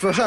说事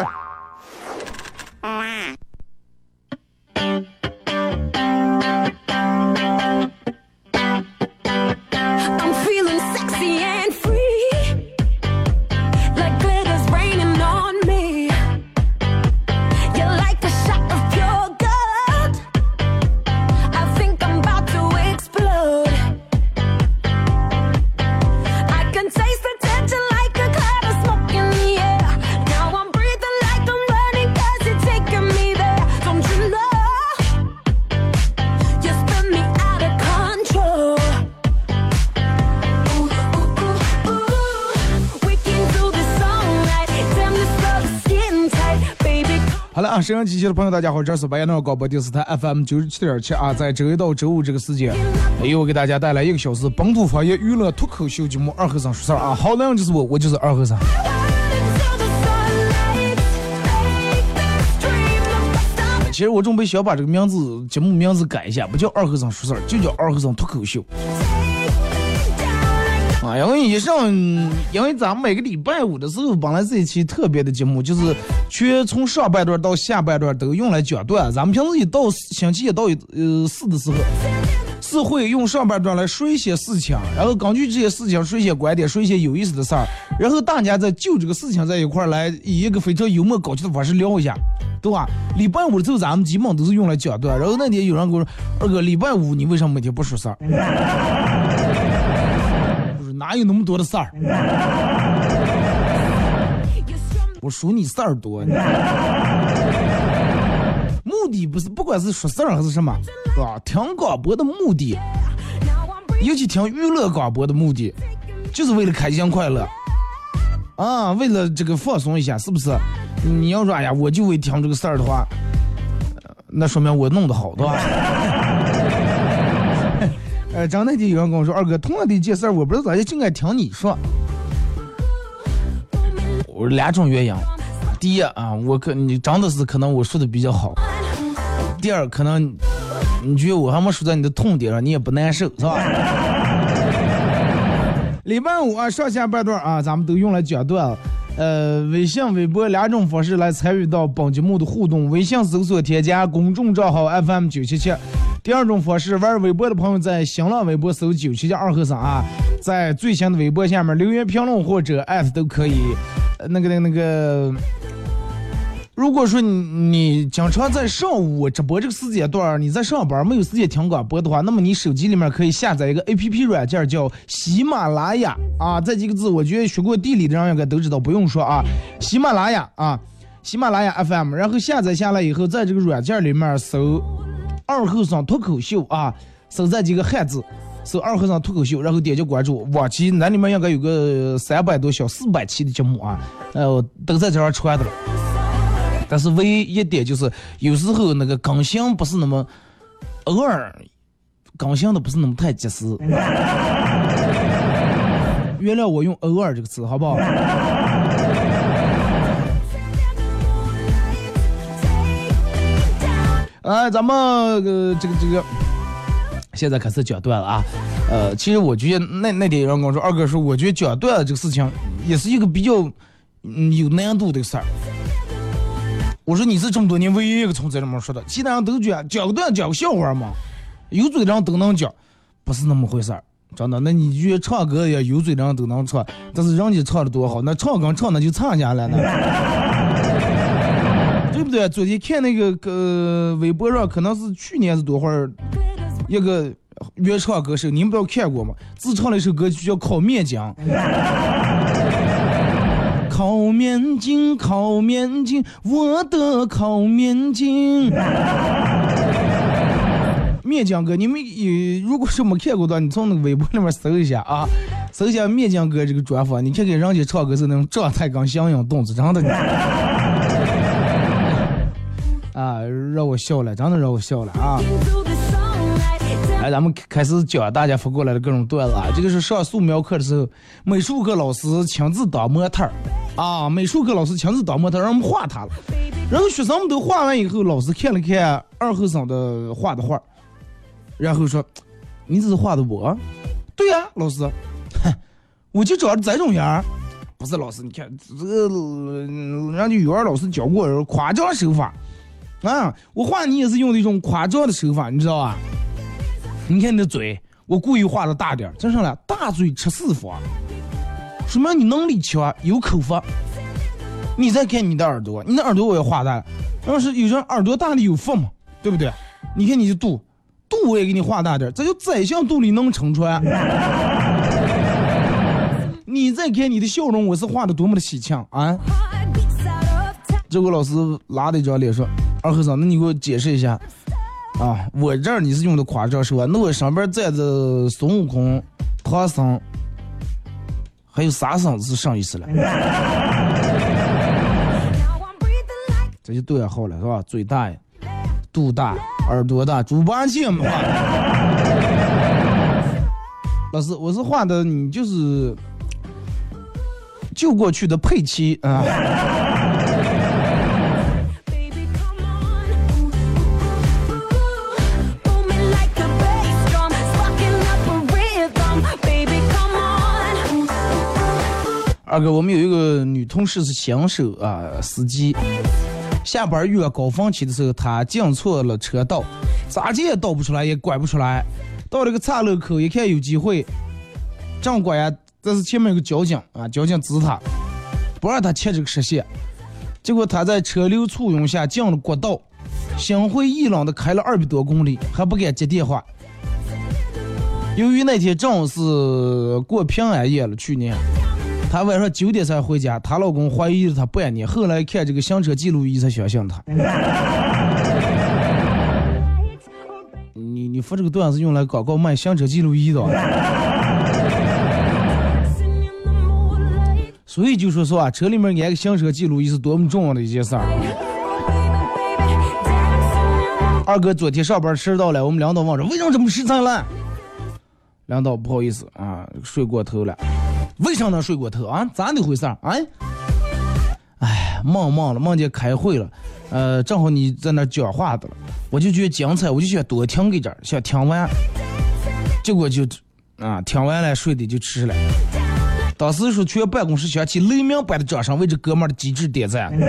好了啊，沈阳机器的朋友，大家好，这是白彦淖尔广播电视台 FM 九十七点七啊，在周一到周五这个时间，由我给大家带来一个小时本土方言娱乐脱口秀节目《二和尚说事儿》啊，好那样就是我，我就是二和尚。其实我准备想把这个名字节目名字改一下，不叫二和尚说事儿，就叫二和尚脱口秀啊，因为以上，因为咱们每个礼拜五的时候，本来是一期特别的节目，就是全从上半段到下半段都用来讲段。咱们平时一到星期一到呃四的时候，是会用上半段来说一些事情，然后根据这些事情说一些观点，说一些有意思的事儿，然后大家再就这个事情在一块儿来以一个非常幽默搞笑的方式聊一下，对吧？礼拜五的时候咱们基本都是用来讲段，然后那天有人跟我说，二哥，礼拜五你为什么每天不说事儿？哪有那么多的事儿？我数你事儿多。目的不是不管是说事儿还是什么，啊，听广播的目的尤其听娱乐广播的目的，就是为了开心快乐，啊，为了这个放松一下，是不是？你要说哎呀，我就为听这个事儿的话，呃那说明我弄得好，对吧？呃，张那天有人跟我说，二哥，同样的一件事儿，我不知道咋就就爱听你说。我说两种原因，第一啊，我可你真的是可能我说的比较好；第二，可能你觉得我还没说到你的痛点上，你也不难受，是吧？礼拜五啊，上下半段啊，咱们都用来讲段了。呃，微信、微博两种方式来参与到本节目的互动。微信搜索添加公众账号 FM 九七七。第二种方式，玩微博的朋友在新浪微博搜九七七二和尚啊，在最新的微博下面留言评论或者艾特都可以。那个那个那个，如果说你你经常在上午直播这个时间段儿，你在上班没有时间听广播的话，那么你手机里面可以下载一个 A P P 软件叫喜马拉雅啊，这几个字我觉得学过地理的人应该都知道，不用说啊，喜马拉雅啊，喜马拉雅 F M，然后下载下来以后，在这个软件里面搜二后生脱口秀啊，搜这几个汉字。搜二和尚脱口秀，然后点击关注。往期那里面应该有个三百多小、四百期的节目啊，呃，都在这上传的了。但是唯一一点就是，有时候那个更新不是那么，偶尔更新的不是那么太及时。原谅我用“偶尔”这个词，好不好？哎，咱们呃这个这个，现在开始讲段了啊。呃，其实我觉得那那天有人跟我说，二哥说，我觉得讲段子这个事情也是一个比较嗯有难度的事儿。我说你是这么多年唯一一个从这里面说的，其他人都讲讲个段讲个笑话嘛，有嘴的人都能讲，不是那么回事儿。真的，那你觉得唱歌也有嘴的人都能唱，但是人家唱的多好，那唱跟唱那就差家了。对不对？昨天看那个呃微博上，可能是去年是多会儿，一个原唱歌手，你们不要看过吗？自唱了一首歌曲叫《烤面筋》。烤面筋，烤面筋，我的烤面筋。面筋哥，你们有如果是没看过的，你从那个微博里面搜一下啊，搜一下面筋哥这个专访，你看看人家唱歌是那种状态跟相应动作，真的。让我笑了，真的让我笑了啊！来，咱们开始讲大家发过来的各种段子啊。这个是上素描课的时候，美术课老师亲自当模特儿啊，美术课老师亲自当模特，让我们画他了。然后学生们都画完以后，老师看了看二后生的画的画，然后说：“你这是画的我？”对呀、老师，哼，我就长这种样儿。不是老师，你看这个，人家语文老师教过夸张手法啊，我画你也是用的一种夸张的手法，你知道吧？你看你的嘴，我故意画的大点儿，这上来大嘴吃四方，说明你能力强，有口福。你再看你的耳朵，你的耳朵我也画大了，要是有人耳朵大的有福嘛，对不对？你看你的肚，肚我也给你画大点儿，这就宰相肚里能撑船。你再看你的笑容，我是画的多么的喜庆啊！这个老师拉了一张脸说：“二和尚，那你给我解释一下啊，我这儿你是用的夸张手法，那我上边站着孙悟空、唐僧，还有沙僧是啥意思了？这就对了，好了是吧？嘴大呀，肚大，耳朵大，猪八戒嘛。老师，我是画的你就是救过去的佩奇啊。”二哥，我们有一个女同事是新手啊，司机。下班遇到高峰期的时候，她进错了车道，咋进也倒不出来，也拐不出来。到了个岔路口，一看有机会，正拐呀，但是前面有个交警啊，交警指他，不让他切这个实线。结果他在车流簇拥下进了国道，心灰意冷的开了二百多公里，还不敢接电话。由于那天正是过平安夜了，去年。她晚上九点才回家，她老公怀疑了她半年，后来看这个行车记录仪才相信她。你你发这个段子用来广告卖行车记录仪的，所以就说实话，车里面安个行车记录仪是多么重要的一件事儿。二哥昨天上班迟到了，我们领导问着为什么这么迟才来？领导不好意思啊，睡过头了。为啥能睡过头啊？咋的回事儿？哎，哎，梦梦了，梦见开会了，呃，正好你在那讲话的了，我就觉得精彩，我就想多听给点儿，想听完，结果就啊，听完了睡的就迟了。当时说全办公室响起雷鸣般的掌声，为这哥们儿的机智点赞。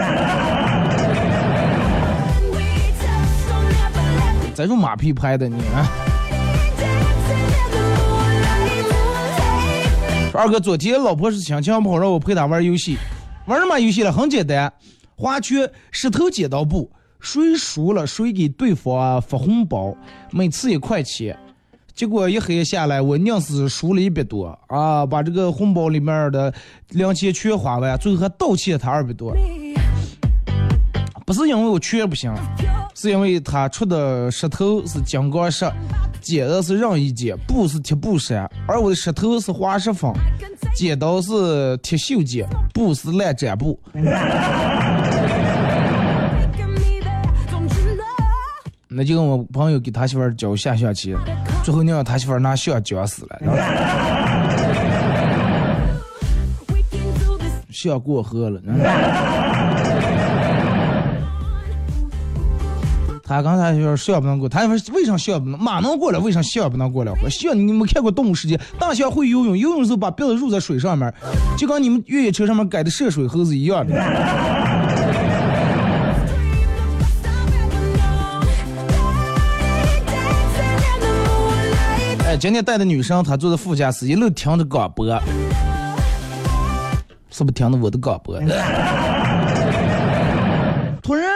这种马屁拍的你啊！二哥，昨天老婆是心情不好，让我陪她玩游戏。玩什么游戏了？很简单，花圈、石头剪刀布，谁输了谁给对方发红包，每次一块钱。结果一黑下来，我硬是输了一百多啊！把这个红包里面的两千全花完，最后还倒欠他二百多。不是因为我拳不行，是因为他出的石头是金刚石，剪的是任意剪，布是铁布衫，而我的石头是滑石粉，剪刀是铁锈剪，布是烂毡布。那就跟我朋友给他媳妇儿教下象棋，最后你让他媳妇儿拿象讲死了，We can do this 象过河了。他刚才说象不能过，他说为啥象不能？马能过来，为啥象不能过来？我象你没看过《动物世界》？大象会游泳，游泳的时候把鼻子入在水上面，就跟你们越野车上面改的涉水猴子一样的。哎，今天带的女生，她坐在副驾驶，一路听着广播，是不是听着我的广播？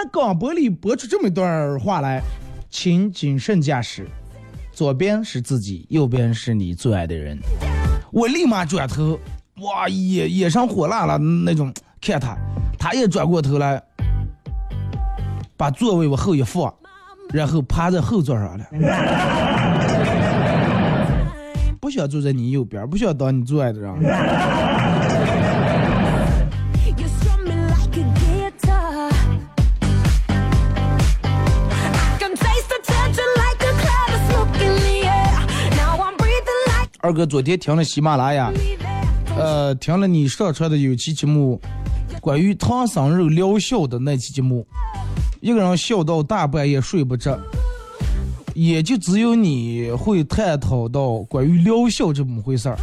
广播里播出这么一段话来，请谨慎驾驶，左边是自己，右边是你最爱的人。我立马转头，哇，眼眼上火辣辣那种看他，他也转过头来，把座位往后一放，然后趴在后座上了。不想坐在你右边，不想当你最爱的人。二哥昨天听了喜马拉雅，呃，听了你上传的有期节目，关于唐僧肉疗效的那期节目，一个人笑到大半夜睡不着，也就只有你会探讨到关于疗效这么回事儿，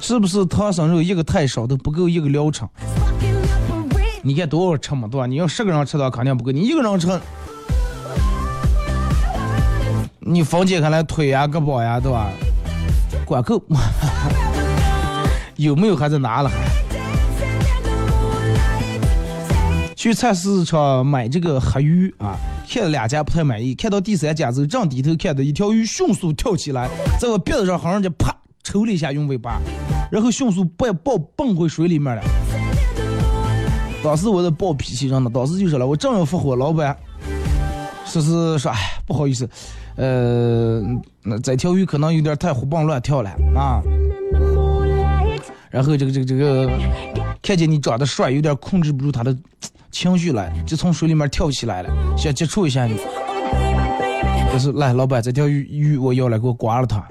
是不是唐僧肉一个太少都不够一个疗程？你看多少吃嘛，对吧？你要十个人吃的话，肯定不够。你一个人吃，你分解开来腿呀、胳膊呀，对吧？管够，有没有还在拿了？去菜市场买这个黑鱼啊，看了两家不太满意，看到第三家之后，正低头看到一条鱼迅速跳起来，在我鼻子上好像就啪抽了一下，用尾巴，然后迅速蹦蹦蹦回水里面了。当时我在暴脾气上呢，当时就说了，我正要发火，老板说是说，哎，不好意思，呃，那这条鱼可能有点太活蹦乱跳了啊。然后这个这个这个，看见你长得帅，有点控制不住他的情绪了，就从水里面跳起来了，想接触一下你。就是来，老板，这条鱼鱼我要了，给我刮了它。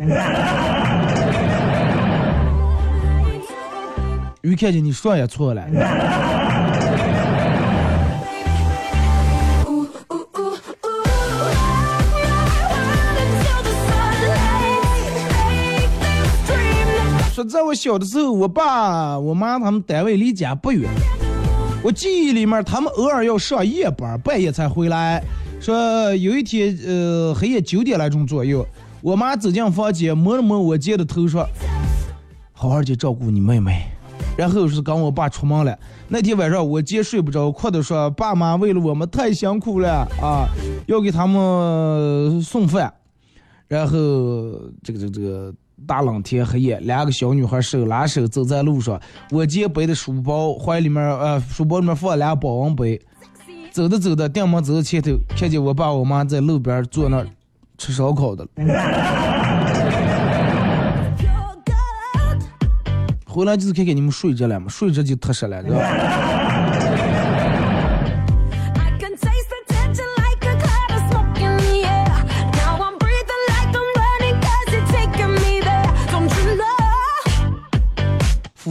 鱼看见你帅也错了。在我小的时候，我爸我妈他们单位离家不远，我记忆里面他们偶尔要上夜班，半夜才回来。说有一天，呃，黑夜九点来钟左右，我妈走进房间，摸了摸我姐的头，说：“好好的照顾你妹妹。”然后是跟我爸出门了。那天晚上我姐睡不着，哭的说：“爸妈为了我们太辛苦了啊，要给他们送饭。”然后这个这个这个大冷天黑夜，两个小女孩手拉手走在路上，我姐背的书包，怀里面呃书包里面放俩保温杯。走着走着，定门走到前头，看见我爸我妈在路边坐那儿吃烧烤的了。回来就是看看你们睡着了嘛，睡着就踏实了，知道吧？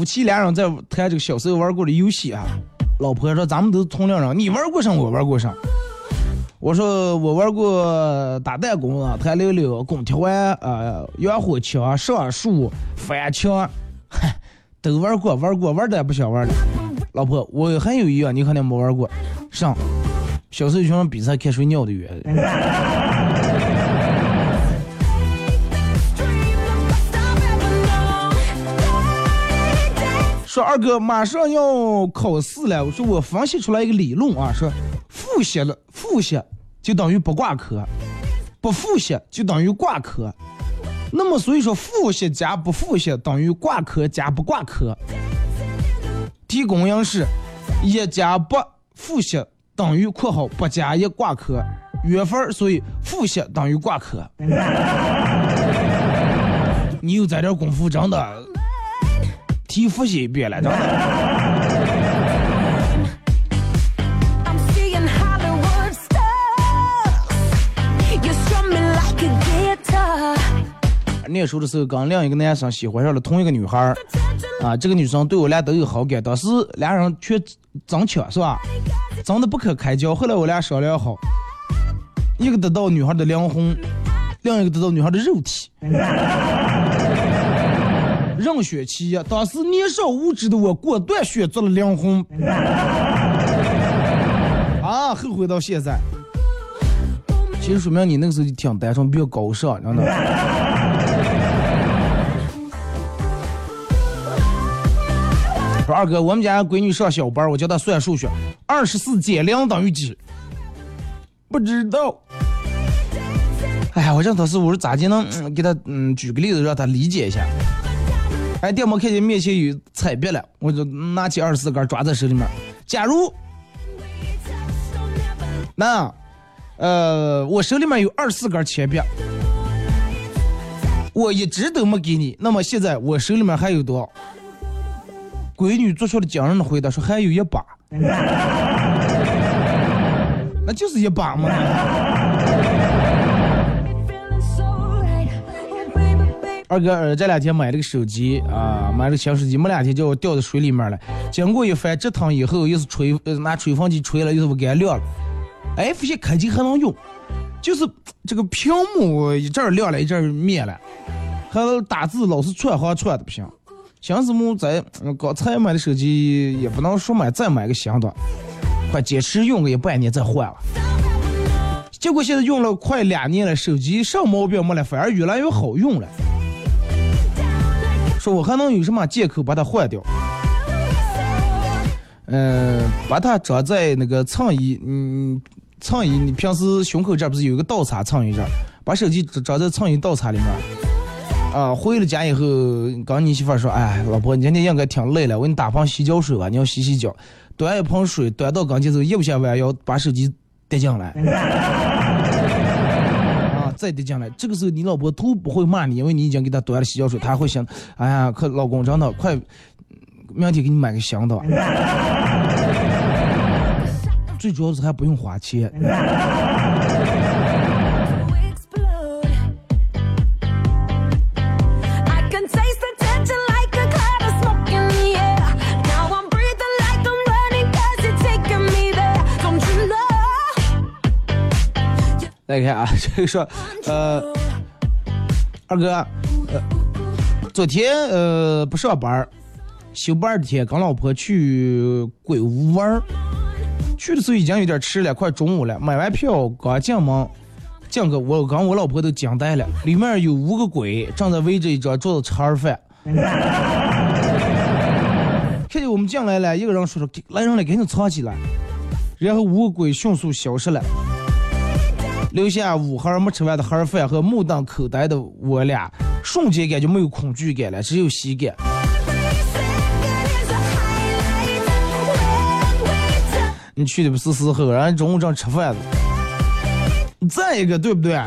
夫妻俩人在谈这个小时候玩过的游戏啊。老婆说：“咱们都是同龄人，你玩过啥？我玩过啥？”我说：“我玩过打弹弓啊，弹溜溜、拱铁环啊、洋火枪、上树、翻墙，嗨，都玩过，玩过，玩的也不想玩了。”老婆，我还有一样你肯定没玩过，上小时候就让比赛看谁尿的远。说二哥马上要考试了，我说我分析出来一个理论啊，说复习了复习就等于不挂科，不复习就等于挂科。那么所以说复习加不复习等于挂科加不挂科。题公应是一加不复习等于括号不加一挂科，约分，所以复习等于挂科。你有这点功夫，真的。题复习一遍了，真的。I'm seeing Hollywood stars. You strum me like a guitar. 念书的时候跟另一个男生喜欢上了同一个女孩儿，啊，这个女生对我俩都有好感，当时俩人却争抢是吧？争得不可开交。后来我俩商量好，一个得到女孩的灵魂，另一个得到女孩的肉体。任选其一，当时年少无知的我果断选择了灵魂。啊，后悔到现在。其实说明你那个时候就挺单纯，比较高尚，真的。说二哥，我们家闺女上小班，我教她算数学，二十四减零等于几？不知道。哎呀，我这当时我说咋就能、嗯给她嗯举个例子，让她理解一下。哎，电摩看见面前有彩笔了，我就拿起二十四根抓在手里面。假如，那，呃，我手里面有二十四根铅笔，我一直都没给你，那么现在我手里面还有多少？闺女做出了惊人的回答，说还有一把，那就是一把嘛。二哥，呃，这两天买了个手机啊，买了个新手机，没两天叫我掉到水里面了。经过一番折腾以后，又是吹，拿吹风机吹了，又是不给它亮了。哎，发现开机还能用，就是这个屏幕一阵亮了，一阵灭了，还有打字老是串行串的不行。寻思木在刚才买的手机，也不能说买再买个新的，快坚持用个一半年再换了。结果现在用了快两年了，手机啥毛病没了，反而越来越好用了。说我还能有什么借口把它换掉？嗯、把它装在那个衬衣，嗯，衬衣你平时胸口这不是有一个倒插衬衣这儿，把手机装在衬衣倒插里面。啊，回了家以后，刚你媳妇说，哎，老婆，你今天应该挺累了，我给你打盆洗脚水吧，你要洗洗脚。端一盆水端到刚前之后，一不小弯腰把手机带进来。啊，再跌进来，这个时候你老婆都不会骂你，因为你已经给她端了洗脚水，她还会想，哎呀，可老公真的快，明天给你买个香的吧。最主要是还不用花钱。来看啊，这个说，呃，二哥，呃，昨天呃不上班儿，休班儿的天，跟老婆去鬼屋玩儿。去的时候已经有点迟了，快中午了。买完票刚进门，进个我跟我老婆都惊呆了，里面有五个鬼正在围着一张桌子吃盒饭。看见我们进来了，一个人说说来人了，赶紧藏起来。然后五个鬼迅速消失了。留下五盒没吃完的盒饭和目瞪口呆的我俩，瞬间感觉没有恐惧感了，只有喜感。你去的不是时候，人家中午正吃饭呢。再一个，对不对？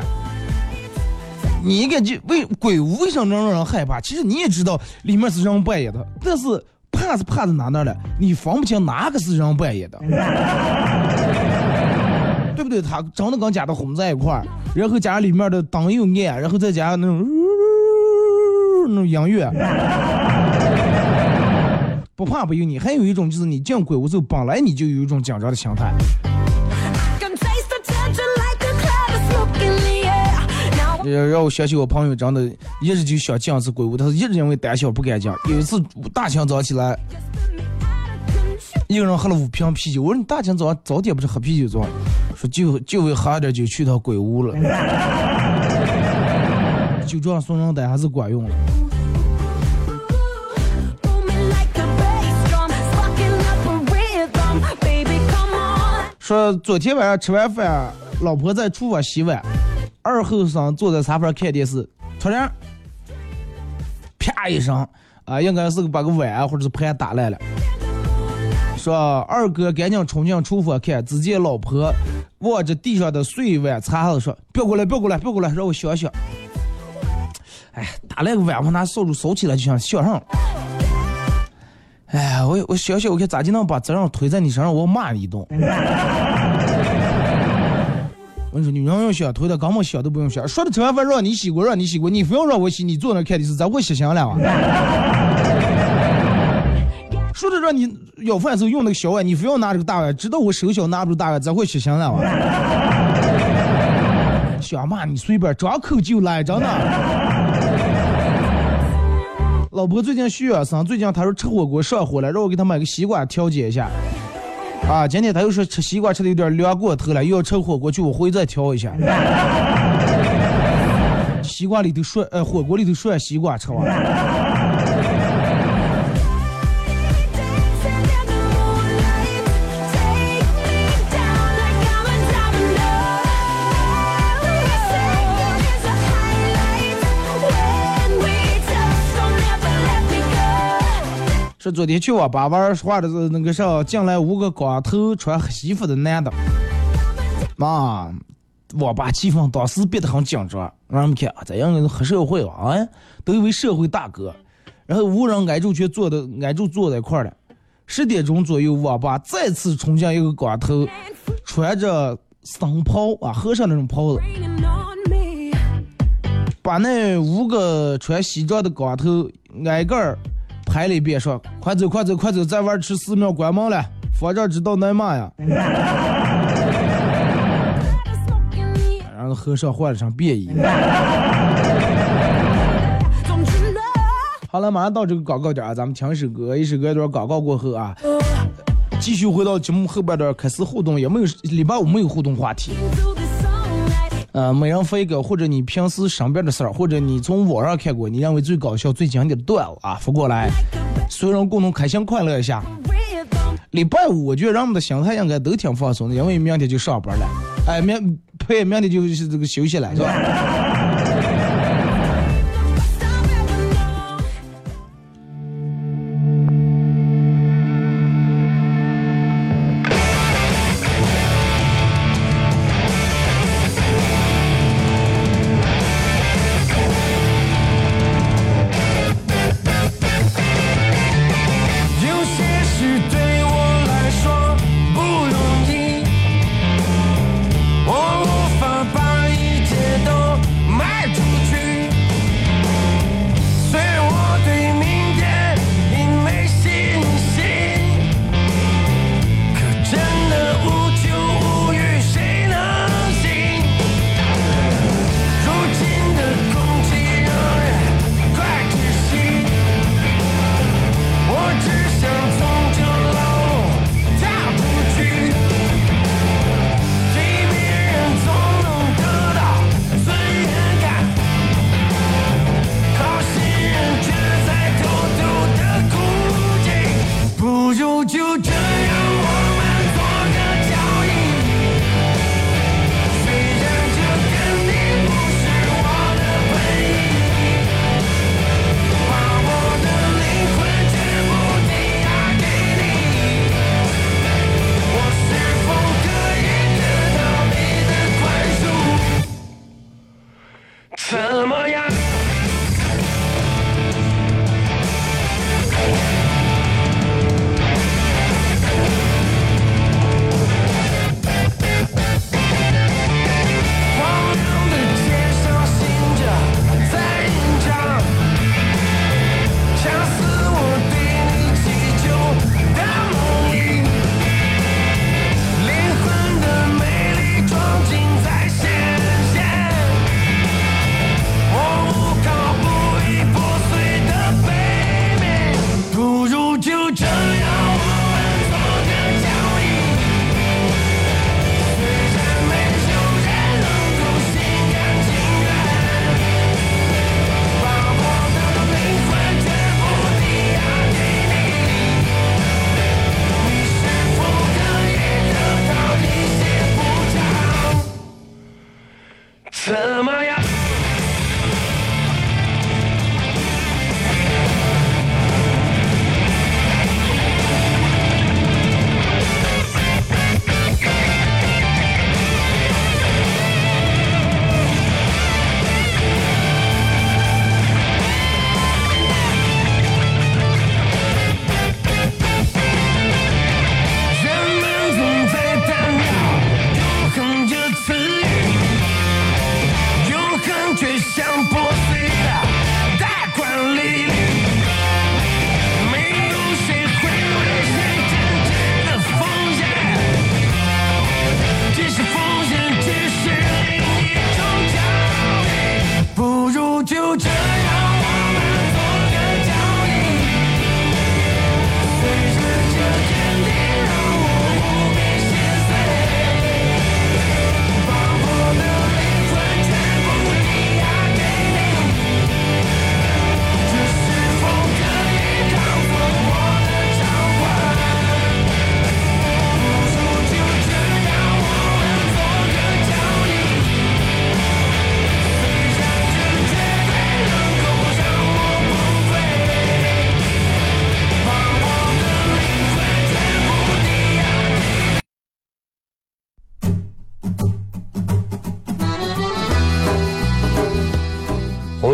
你应该就为鬼屋为什么能让人害怕？其实你也知道里面是人扮演的，但是怕是怕在哪哪了？你分不清哪个是人扮演的，对不对？他真的跟假的混在一块儿，然后加上里面的灯又暗，然后再加上那种那种音乐。不怕不有你，还有一种就是你进鬼屋之后，本来你就有一种紧张的心态。Can taste the tension like a cloud of smoke in the air. Now 呃，让我想起我朋友真的一直就想进一次鬼屋，他是一直因为胆小不敢进。有一次大清早起来，一个人喝了五瓶啤酒，我说你大清早早点不是喝啤酒做？说就就为喝点酒去趟鬼屋了。酒壮怂人胆还是管用了。说昨天晚上吃完饭，老婆在厨房洗碗，二后生坐在沙发上看电视，突然，啪一声，啊，应该是把个碗或者是盘打烂了。说二哥赶紧冲进厨房看，只见老婆望着地上的碎碗擦子说：“别过来，别过来，别过来，让我想想。”哎，打烂个碗，我拿扫帚扫起来就想想上了。哎，我我想想，我看咋就能把责任推在你身上，我骂你一顿。我跟你说，女人用想推的，根本想都不用想。说的吃完饭让你洗锅，让你洗锅，你非要让我洗，你坐那看电视，咋会洗香了啊？说是让你舀饭的时候用那个小碗，你非要拿这个大碗，知道我手小拿不住大碗，咋会洗香了啊？想骂你随便，张口就来，真的。老婆最近需要生，最近她说吃火锅上火了，让我给她买个西瓜调节一下。啊，今天她又说吃西瓜吃的有点凉过头了，又要吃火锅去，我回去再调一下。西瓜里头涮，呃，火锅里头涮西瓜吃完。了说昨天去网吧玩儿，画的是那个啥，进来五个光头穿黑西服的男的，妈，网吧气氛当时变得很紧张，让他们看啊，这样的黑社会啊，都以为社会大哥，然后无人挨住去坐的，挨住坐在一块儿了。十点钟左右，网吧再次冲进一个光头，穿着僧袍啊，和尚那种袍子，把那五个穿西装的光头挨个儿。拍了一遍，说：“快走，快走，快走，再玩吃寺庙关门了，方丈知道挨骂呀。”然后和尚换了身便衣。好了，马上到这个广告点啊，咱们听首歌，一首歌一段广告过后啊，继续回到节目后半段开始互动，也没有礼拜五没有互动话题。呃每人发一个或者你平时身边的事儿或者你从网上看过你认为最搞笑最经典的段子啊发过来。所有人共同开心快乐一下礼拜五我觉得人们的心态应该都挺放松的因为明天就上班了。哎明 呸明天就是这个休息了是吧？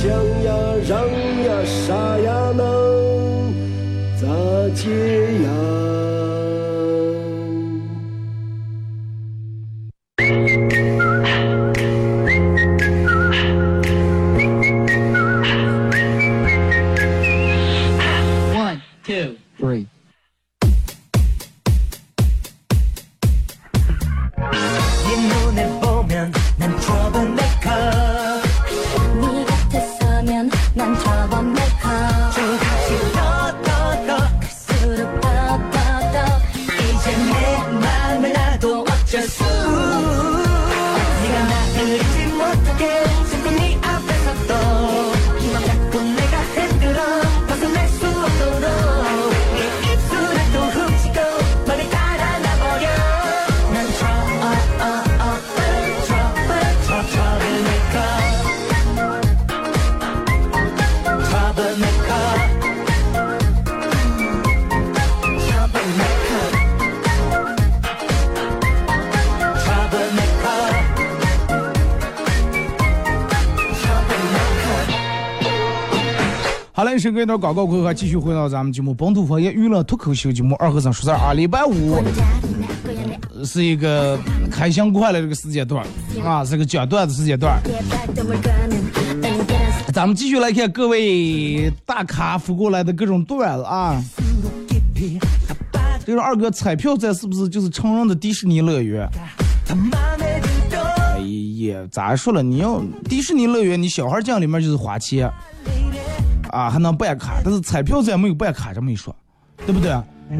想呀，让呀，啥呀能咋解呀？好嘞，时隔一段广告过后，继续回到咱们节目《本土方言娱乐脱口秀》节目二和尚说事儿啊。礼拜五是一个开箱快乐这个时间段啊，是个讲段子时间段。咱们继续来看各位大咖发过来的各种段子啊。这个二哥彩票站是不是就是成人的迪士尼乐园？哎呀，咋说了？你要迪士尼乐园，你小孩进里面就是花钱啊，还能办卡，但是彩票站没有办卡这么一说，对不对？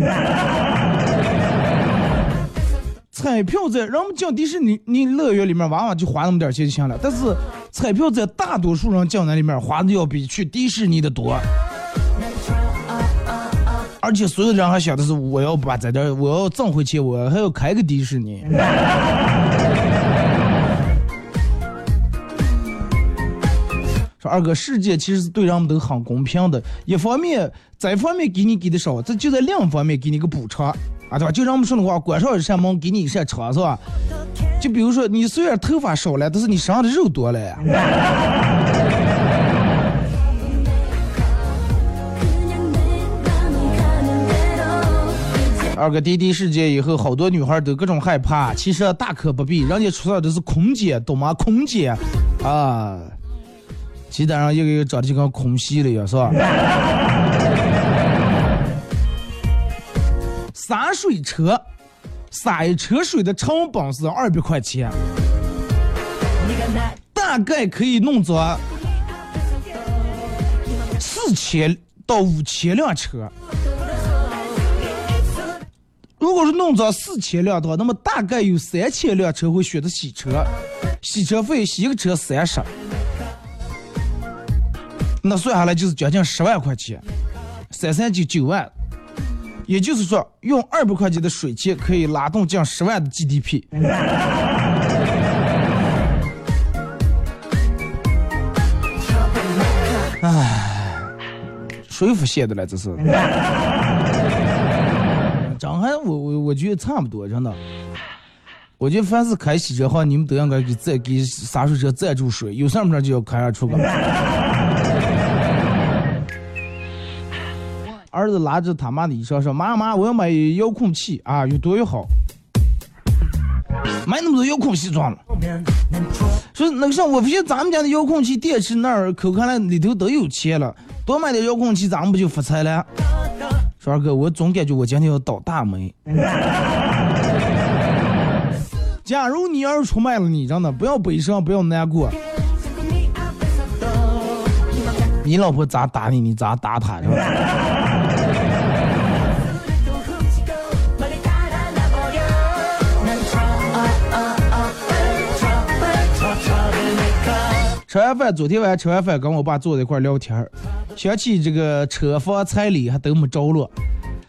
彩票在，人们进迪士尼你乐园里面，往往就花那么点钱就行了。但是彩票在，大多数人进那里面花的要比去迪士尼的多。而且所有人还想的是，我要把在这儿，我要挣回去，我还要开个迪士尼。二哥，世界其实是对人们都很公平的，一方面这方面给你给的少，这就在另一方面给你个补偿啊，对吧？就让我们说的话，关上一扇门，给你一扇窗，是吧？就比如说你虽然头发少了，但是你身上的肉多了呀。二哥，滴滴事件以后，好多女孩都各种害怕，其实大可不必，人家出来的是空姐，懂吗？空姐啊，鸡蛋上一个一个长得就跟空袭了一样，是吧？洒水车，洒一车水的成本是二百块钱，大概可以弄着四千到五千辆车。如果是弄着四千辆的话，那么大概有三千辆车会选择洗车，洗车费洗一个车三十，那算下来就是将近十万块钱，三三九九万，也就是说用二百块钱的水钱可以拉动近十万的 GDP。唉，谁付现的了？这是。张翰，我我我觉得差不多，真的。我觉得凡是开洗车行，你们都应该给赞给洒水车赞助水，有事没事就要开上出个。儿子拉着他妈的衣裳说：“妈妈，我要买遥控器啊，越多越好。”买那么多遥控器装了。说那个啥，我发现咱们家的遥控器电池那儿可看来里头都有钱了，多买点遥控器，咱们不就发财了？说二哥，我总感觉我今天要倒大霉。假如你要是出卖了你，真的不要悲伤，不要难过。你老婆咋打你，你咋打她，是吧？吃完饭，昨天晚上吃完饭，跟我爸坐在一块聊天儿，想起这个车房彩礼还都没着落，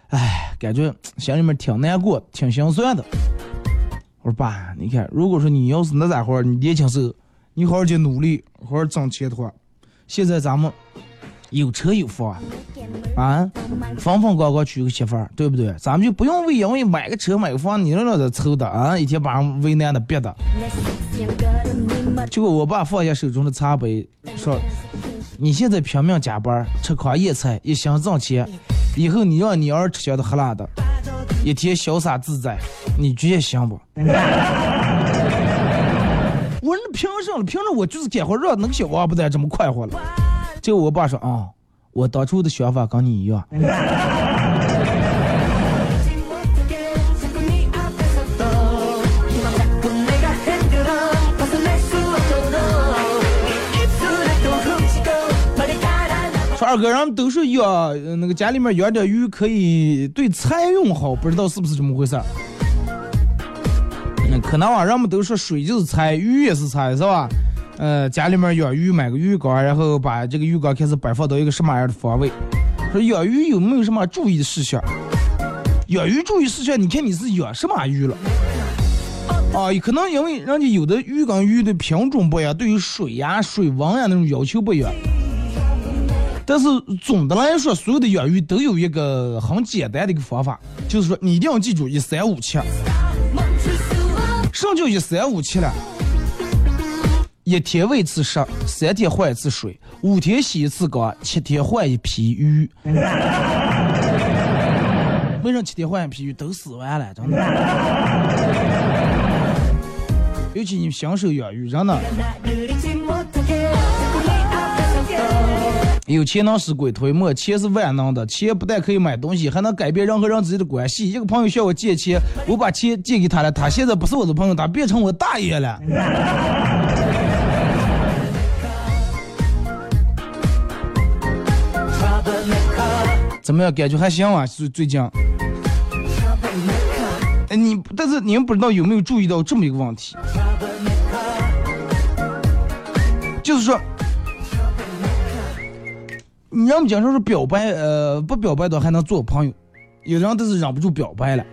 唉，感觉心里面挺难过，挺心酸的。我说爸，你看，如果说你要是那咋会儿，你年轻时候你好好去努力，好好挣钱的话，现在咱们有车有房啊，风风光光娶个媳妇儿，对不对？咱们就不用为因为买个车买个房，你那在愁的啊，一天把人为难的憋的。结果我爸放下手中的茶杯，说：“你现在拼命加班，吃糠咽菜，一心挣钱，以后你让你儿吃香的喝辣的，一天潇洒自在，你觉得行不？我说那凭什么？凭着我就是干活让那个小王八蛋这么快活了。结果我爸说啊、我当初的想法跟你一样。说二哥，人们都说养那个家里面养点鱼可以对财运好，不知道是不是这么回事儿？那可能啊，人们都说水就是财，鱼也是财，是吧？呃，家里面养鱼，买个鱼缸，然后把这个鱼缸开始摆放到一个什么样的方位？说养鱼有没有什么注意事项？养鱼注意事项，你看你是养什么鱼了？啊，可能因为人家有的鱼缸鱼的品种不一样，对于水呀、水温呀那种要求不一样。但是总的来说，所有的养鱼都有一个很简单的一个方法，就是说你一定要记住一三五七。什么叫一三五七了？一天喂一次食，三天换一次水，五天洗一次缸，七天换一批鱼。为啥七天换一批鱼都死完了？真的。尤其你新手养鱼，真的有钱能使鬼推磨，钱是万能的，钱不但可以买东西，还能改变人和人之间的关系。一个朋友向我借钱，我把钱借给他了，他现在不是我的朋友，他变成我大爷了。怎么样？感觉还行啊？最最近。哎，你但是你们不知道有没有注意到这么一个问题，就是说，你让我们经常说表白，呃，不表白的还能做朋友，有的人都是忍不住表白了。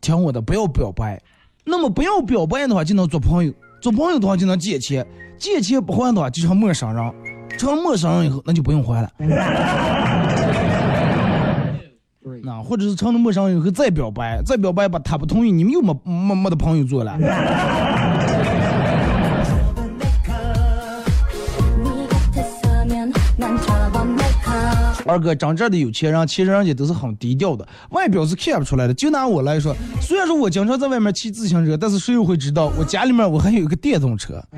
听我的，不要表白。那么不要表白的话，就能做朋友；做朋友的话，就能借钱；借钱不还的话，就成陌生人；成了陌生人以后，那就不用还了。那或者是成了陌生人以后再表白，再表白吧，他不同意，你们又没没没得朋友做了。二哥，真正的有钱人，其实人家都是很低调的，外表是看不出来的。就拿我来说，虽然说我经常在外面骑自行车，但是谁又会知道我家里面我还有一个电动车？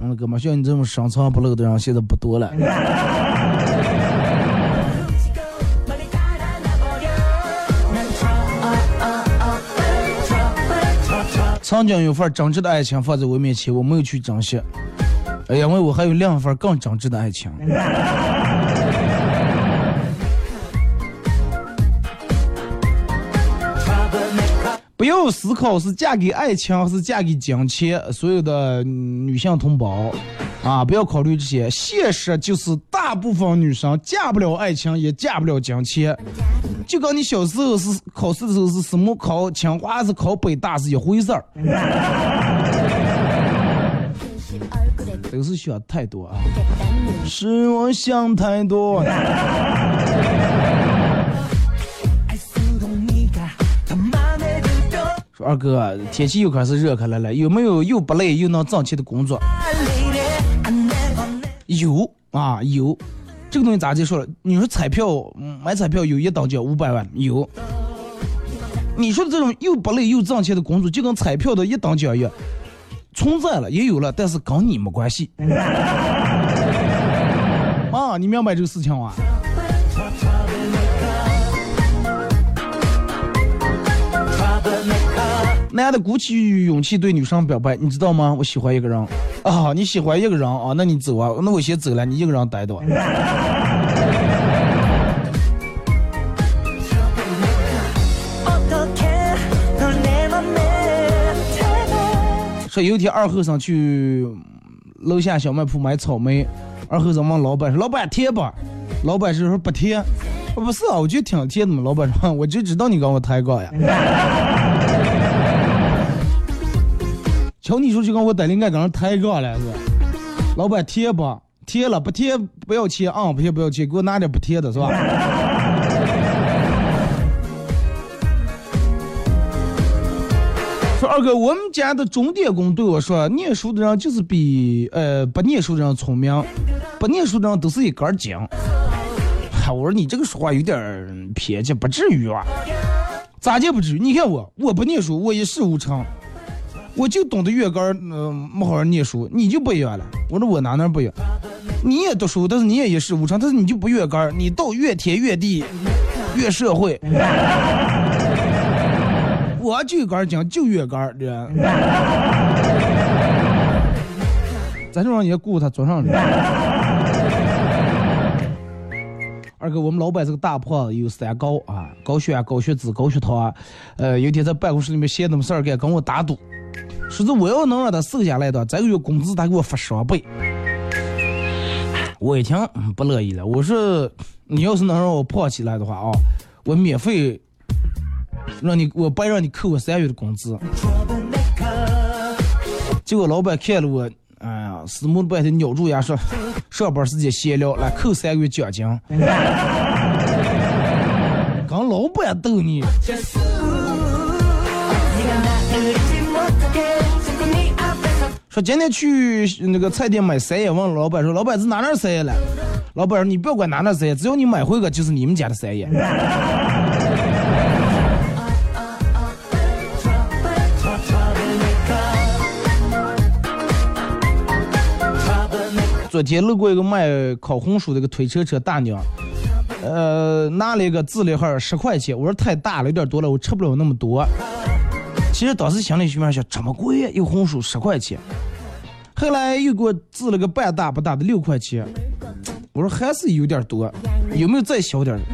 嗯，哥们，像你这种深藏不露的人现在不多了。曾经有份真挚的爱情放在我面前，我没有去珍惜。因为我还有另一份更真挚的爱情。不要思考是嫁给爱情还是嫁给金钱，所有的女性同胞啊，不要考虑这些。现实就是大部分女生嫁不了爱情，也嫁不了金钱。就跟你小时候是考试的时候是什么考清华是考北大是一回事儿。都 是想太多啊，是我想太多。说二哥，天气又开始热开来了，有没有又不累又能挣钱的工作？有啊，有。这个东西咋就说了？你说彩票，买彩票有一等奖五百万，有。你说的这种又不累又挣钱的工作，就跟彩票的一等奖一样，存在了也有了，但是跟你没关系。啊，你明白这个事情吗？男的鼓起勇气对女生表白，你知道吗？我喜欢一个人啊，你喜欢一个人啊，那你走啊，那我先走了，你一个人待着。说有一天二后生去楼下小卖铺买草莓，二后生问老板说：“老板甜不？”老板是说不甜。我不是啊，我觉得挺甜的嘛。老板说：“ 我就知道你跟我抬杠呀。”瞧你说就跟我逮灵感跟人抬杠了是吧？老板贴不？贴了不贴不要钱啊、不贴不要钱，给我拿点不贴的是吧？说二哥，我们家的钟点工对我说，念书的人就是比呃不念书的人聪明，不念书的人都是一根儿筋。我说你这个说话有点偏激，不至于啊。咋就不至于？你看我，我不念书，我一事无成，我就懂得月根儿，嗯、没好好念书，你就不一样了。我说我哪哪不一样？你也读书，但是你也一事无成，但是你就不月根儿，你到越天越地越社会。我就一根儿筋，就月根儿人。咱就让人家雇他坐上去。二哥，我们老板是个大胖子，有三高啊，高血压、高血脂、高血糖啊。呃，有天在办公室里面闲的么事儿干，跟我打赌，说是我要能让他瘦下来的，这个月工资他给我发双倍。我一听、嗯不乐意了，我说你要是能让我胖起来的话啊，我免费让你，我不让你扣我三月的工资。结果老板看了我，哎呀，死木半天咬住牙说，上班时间闲聊，来扣三个月奖金。跟老板逗你，说今天去那个菜店买三叶，问老板说，老板是哪哪三叶了？老板说你不要管哪哪三叶，只要你买回个就是你们家的三叶。昨天路过一个卖烤红薯的一个推车车大娘，呃，拿了一个自立盒十块钱，我说太大了，有点多了，我吃不了那么多。其实当时心里心面想，这么贵，一个红薯十块钱。后来又给我自了个半大不大的六块钱，我说还是有点多，有没有再小点的？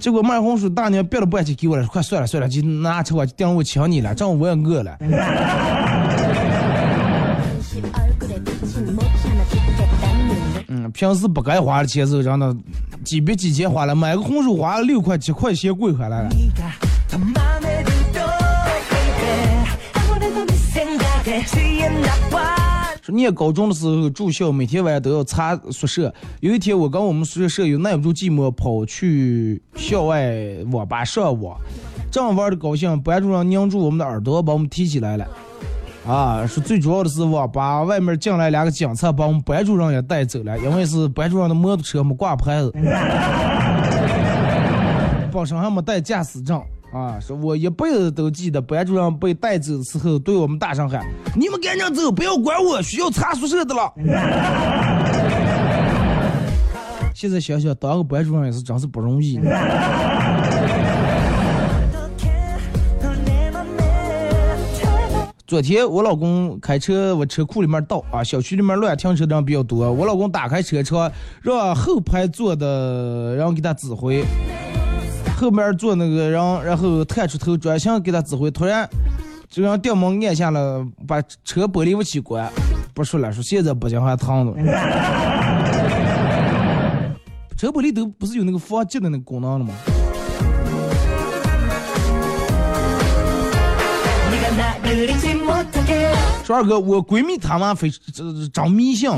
结果卖红薯大娘别了半天给我了，快算了算了，就拿车我就顶我请你了，正好我也饿了。嗯，平时不该花的钱时候，真的几笔几钱花了，买个红薯花了六块七块钱贵回来了。说念高中的时候住校，每天晚上都要查宿舍。有一天，我跟我们宿舍舍友耐不住寂寞，跑去校外网吧上网，正玩的高兴，班主任拧住我们的耳朵，把我们提起来了。啊，说最主要的是网吧外面进来两个警察，把我们班主任也带走了，因为是班主任的摩托车没挂牌子，本身还没带驾驶证。啊，说我一辈子都记得班主任被带走的时候，对我们大声喊：“你们赶紧走，不要管我，需要查宿舍的了。”现在想想，当个班主任也是真是不容易。昨天我老公开车往车库里面倒啊，小区里面乱停车的人比较多。我老公打开车窗，让后排坐的人给他指挥，后面坐那个人，然后探出头专心给他指挥。突然，就让电门按下了，把车玻璃武器关。不说了，说现在不行还烫着。车玻璃都不是有那个防击的那个功能了吗？说二哥，我闺蜜她妈非这真迷信。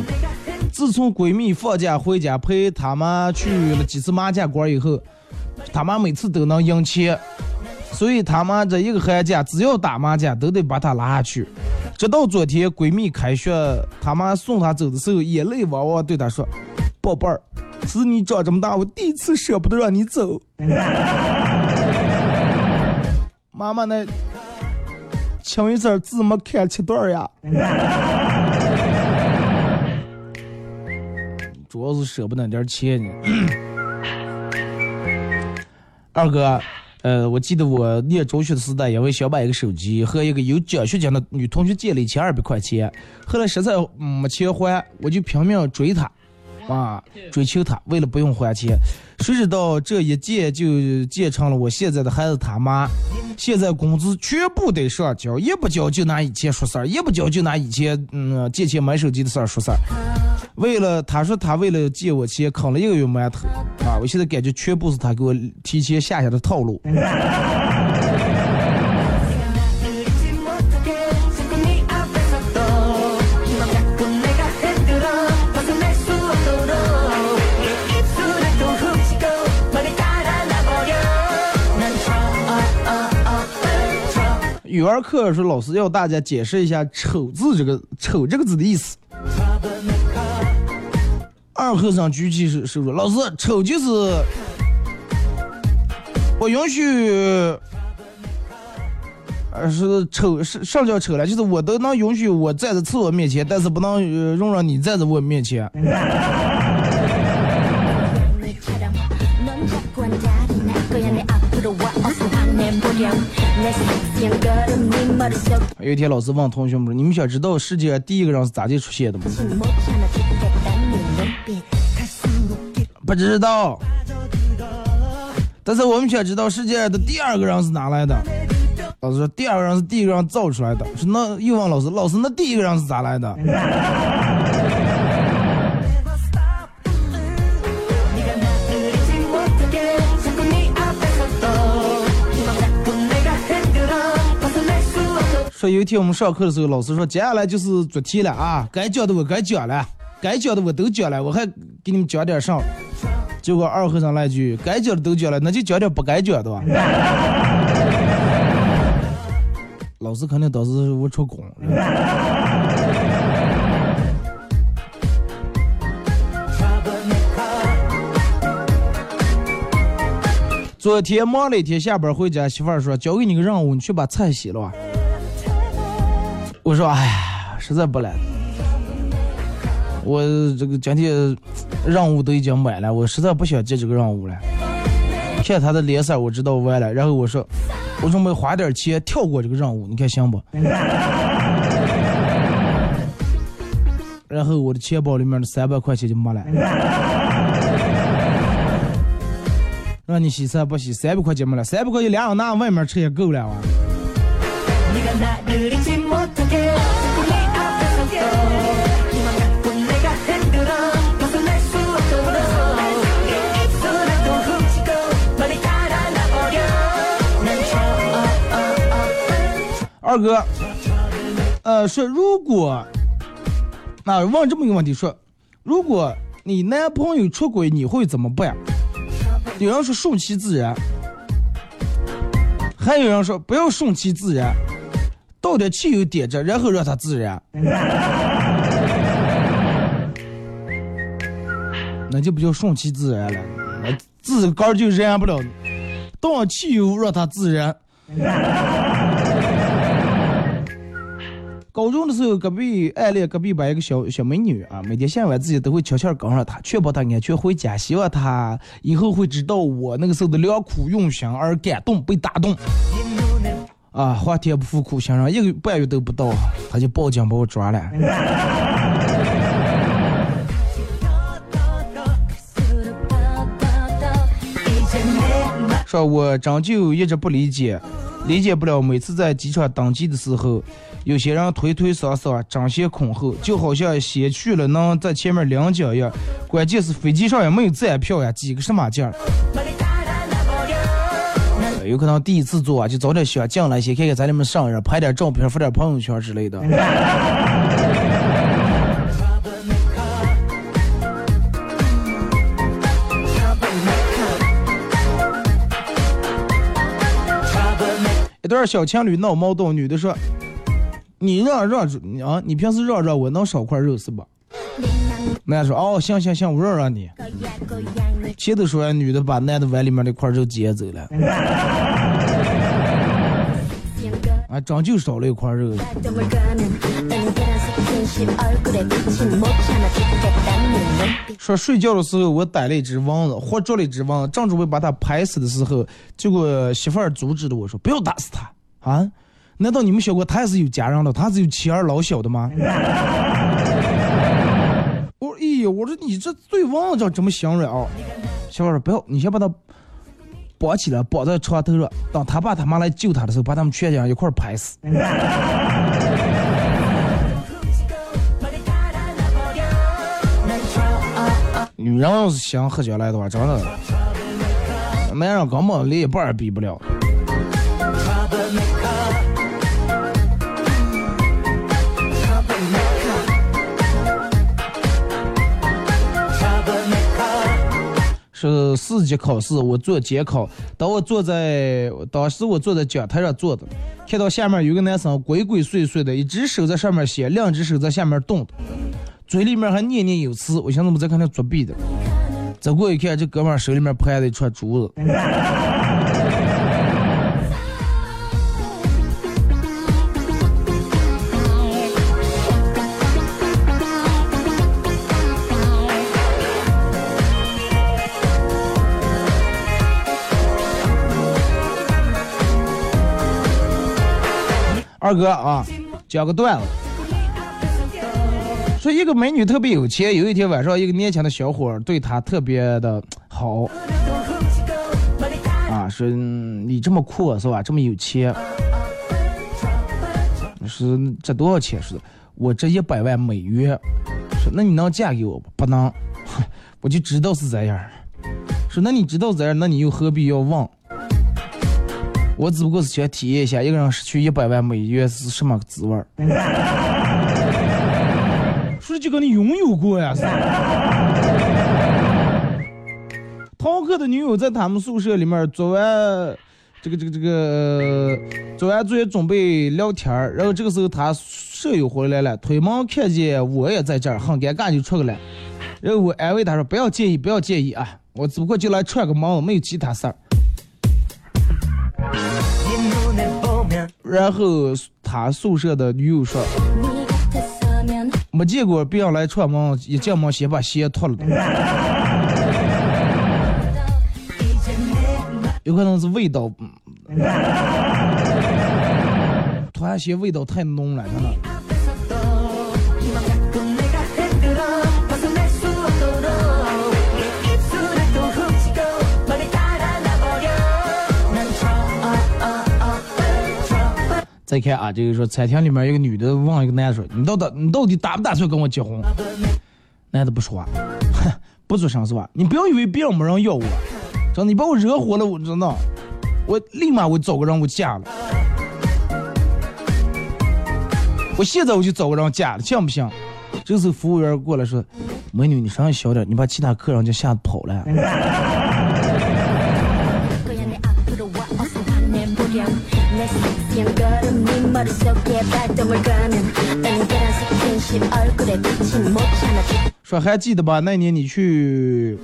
自从闺蜜放假回家陪她妈去了几次麻将馆以后，她妈每次都能赢钱，所以她妈这一个寒假只要打麻将都得把她拉下去。直到昨天闺蜜开学，她妈送她走的时候，眼泪汪汪对她说：“宝贝儿，是你长这么大，我第一次舍不得让你走。”妈妈那。清一色字没看七段呀，主要是舍不得点钱呢。二哥，呃，我记得我念中学的时代，因为想买一个手机，和一个有奖学金的女同学借了一千二百块钱，后来实在没钱还，我就拼命追她，啊，追求她，为了不用还钱。谁知道这一借就借成了我现在的孩子他妈，现在工资全部得上交，一不交就拿以前说事儿，一不交就拿以前嗯借钱买手机的事儿说事儿。为了他说他为了借我钱坑了一个月馒头啊，我现在感觉全部是他给我提前下下的套路。语文课说老师要大家解释一下“丑”字这个“丑”这个字的意思。后生举起手手说：“老师，丑就是不允许，而是丑是上叫丑了，就是我都能允许我站在厕所面前，但是不能容忍你站在我面前。”有一天，老师问同学们：“你们想知道世界第一个人是咋地出现的吗？”不知道，但是我们想知道世界的第二个人是哪来的。老师说第二个人是第一个人造出来的，是那又问老师，老师那第一个人是咋来的？说有一天我们上课的时候，老师说接下来就是做题了啊，该讲的我该讲了。该讲的我都讲了，我还给你们讲点啥。结果二和尚来句该讲的都讲了，那就讲点不该讲的吧。老师肯定当时我出公。昨天忙了一天，下班回家，媳妇说交给你个任务，你去把菜洗了。我说哎呀，实在不来，我这个今天任务都已经满了，我实在不想接这个任务了。看他的脸色，我知道完了。然后我说，我准备花点钱跳过这个任务，你看行不？然后我的钱包里面的三百块钱就没了。让你洗车不洗，三百块钱没了，三百块钱两人拿外面吃也够了啊。二哥，呃，说如果，那、问这么一个问题，说，如果你男朋友出轨，你会怎么办？有人说顺其自然，还有人说不要顺其自然，倒点汽油点着，然后让它自燃。那就不叫顺其自然了，那自个儿就燃不了，倒汽油让它自燃。高中的时候，隔壁暗恋隔壁班一个小小美女啊，每天下晚自习都会悄悄跟上她，确保她安全回家，希望她以后会知道我那个时候的良苦用心而感动，被打动。啊，皇天不负苦心人，一个半月都不到，他就报警把我抓了。说我真就一直不理解，理解不了每次在机场登机的时候，有些人推推搡搡，争先恐后，就好像先去了能在前面领奖一样。关键是飞机上也没有站票呀，挤个什么劲儿？有可能第一次坐啊，就早点想进来，先看看咱里面上人，拍点照片，发点朋友圈之类的。一对小情侣闹矛盾，女的说：“你让让你啊，你平时让让我能少块肉是吧？男的说哦，行行行，我让让你。接着说，女的把男的碗里面那块肉接走了。啊，真就少了一块肉。说睡觉的时候，我逮了一只蚊子，活捉了一只蚊子，正准备把它拍死的时候，结果媳妇儿阻止了我说：“不要打死它啊，难道你们想过他也是有家人的，他是有妻儿老小的吗？我说，哎呀，我说你这最旺，这这么信任啊？小伙说不要，你先把他绑起来，绑在床头上，等他爸他妈来救他的时候，把他们全家一块儿拍死。女人要是想喝酒来的话，真的，男人根本连一半比不了。是四级考试，我做监考，当我坐在当时我坐在讲台上坐的，看到下面有个男生鬼鬼祟祟的，一只手在上面写，两只手在下面动的，嘴里面还念念有词，我寻思我在看他作弊的。走过一看，这哥们手里面拍的一串珠子。二哥啊，讲个段子。说一个美女特别有钱，有一天晚上，一个年轻的小伙对她特别的好，啊，说你这么阔是吧？这么有钱，是这多少钱？是我这一百万美元。说那你能嫁给我不？不能，我就知道是这样。说那你知道这样，那你又何必要问？我只不过是想体验一下一个人失去一百万美元是什么滋味儿。说就跟你拥有过呀。是涛哥的女友在他们宿舍里面做完这个这个这个做完作业准备聊天儿然后这个时候他舍友回来了，推门看见我也在这儿，很尴尬就出去了。然后我安慰他说不要介意，不要介意啊，我只不过就来串个门，没有其他事儿。然后他宿舍的女友说。没见过别人来串门，一进门先把鞋脱了。有可能是味道，嗯团鞋味道太浓了，真的。再看啊，这个说餐厅里面一个女的问一个男的说：“你到底你到底打不打算跟我结婚？”男的不说话，哼，不做声是吧？你不要以为别人没人要我，真的，你把我惹火了，我真的，我立马我找个人我嫁了，我现在我就找个人嫁了，信不信？这时候服务员过来说：“美女，你声音小点，你把其他客人就吓跑了。”说还记得吧？那年你去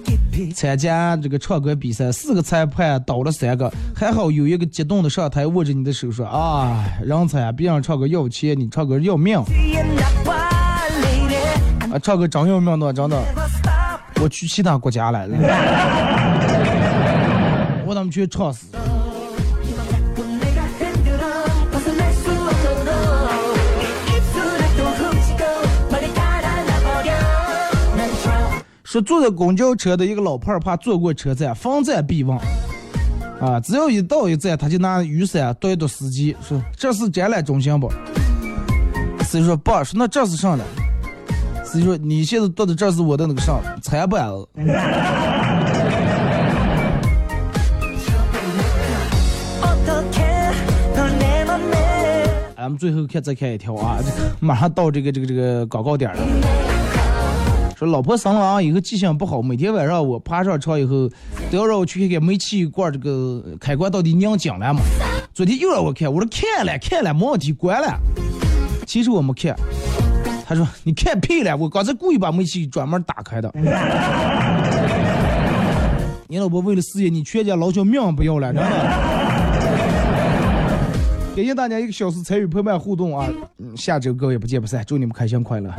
参加这个唱歌比赛，四个裁判倒了三个，还好有一个激动的上台握着你的手说：“啊，人才啊，别人唱歌要钱，你唱歌要命啊！唱歌真要命的，真的。我去其他国家来了，我他们去唱死。说坐在公交车的一个老胖儿怕坐过车站逢站必忘。啊只要一到一站他就拿雨伞对着司机说这是展览中心不？司机说不说那这是啥呢司机说你现在坐的这是我的那个啥菜板子咱们最后看再看一条啊这马上到这个这个这个广告点了。说老婆生了娃以后记性不好，每天晚上我爬上床以后，都要让我去看看煤气罐这个开关到底拧紧了吗？昨天又让我看，我说看了看了，没问题，关了。其实我没看，他说你看屁了，我刚才故意把煤气专门打开的。你老婆为了事业，你全家老小命不要了，真的。感谢大家一个小时参与陪伴互动啊！下周各位不见不散，祝你们开心快乐。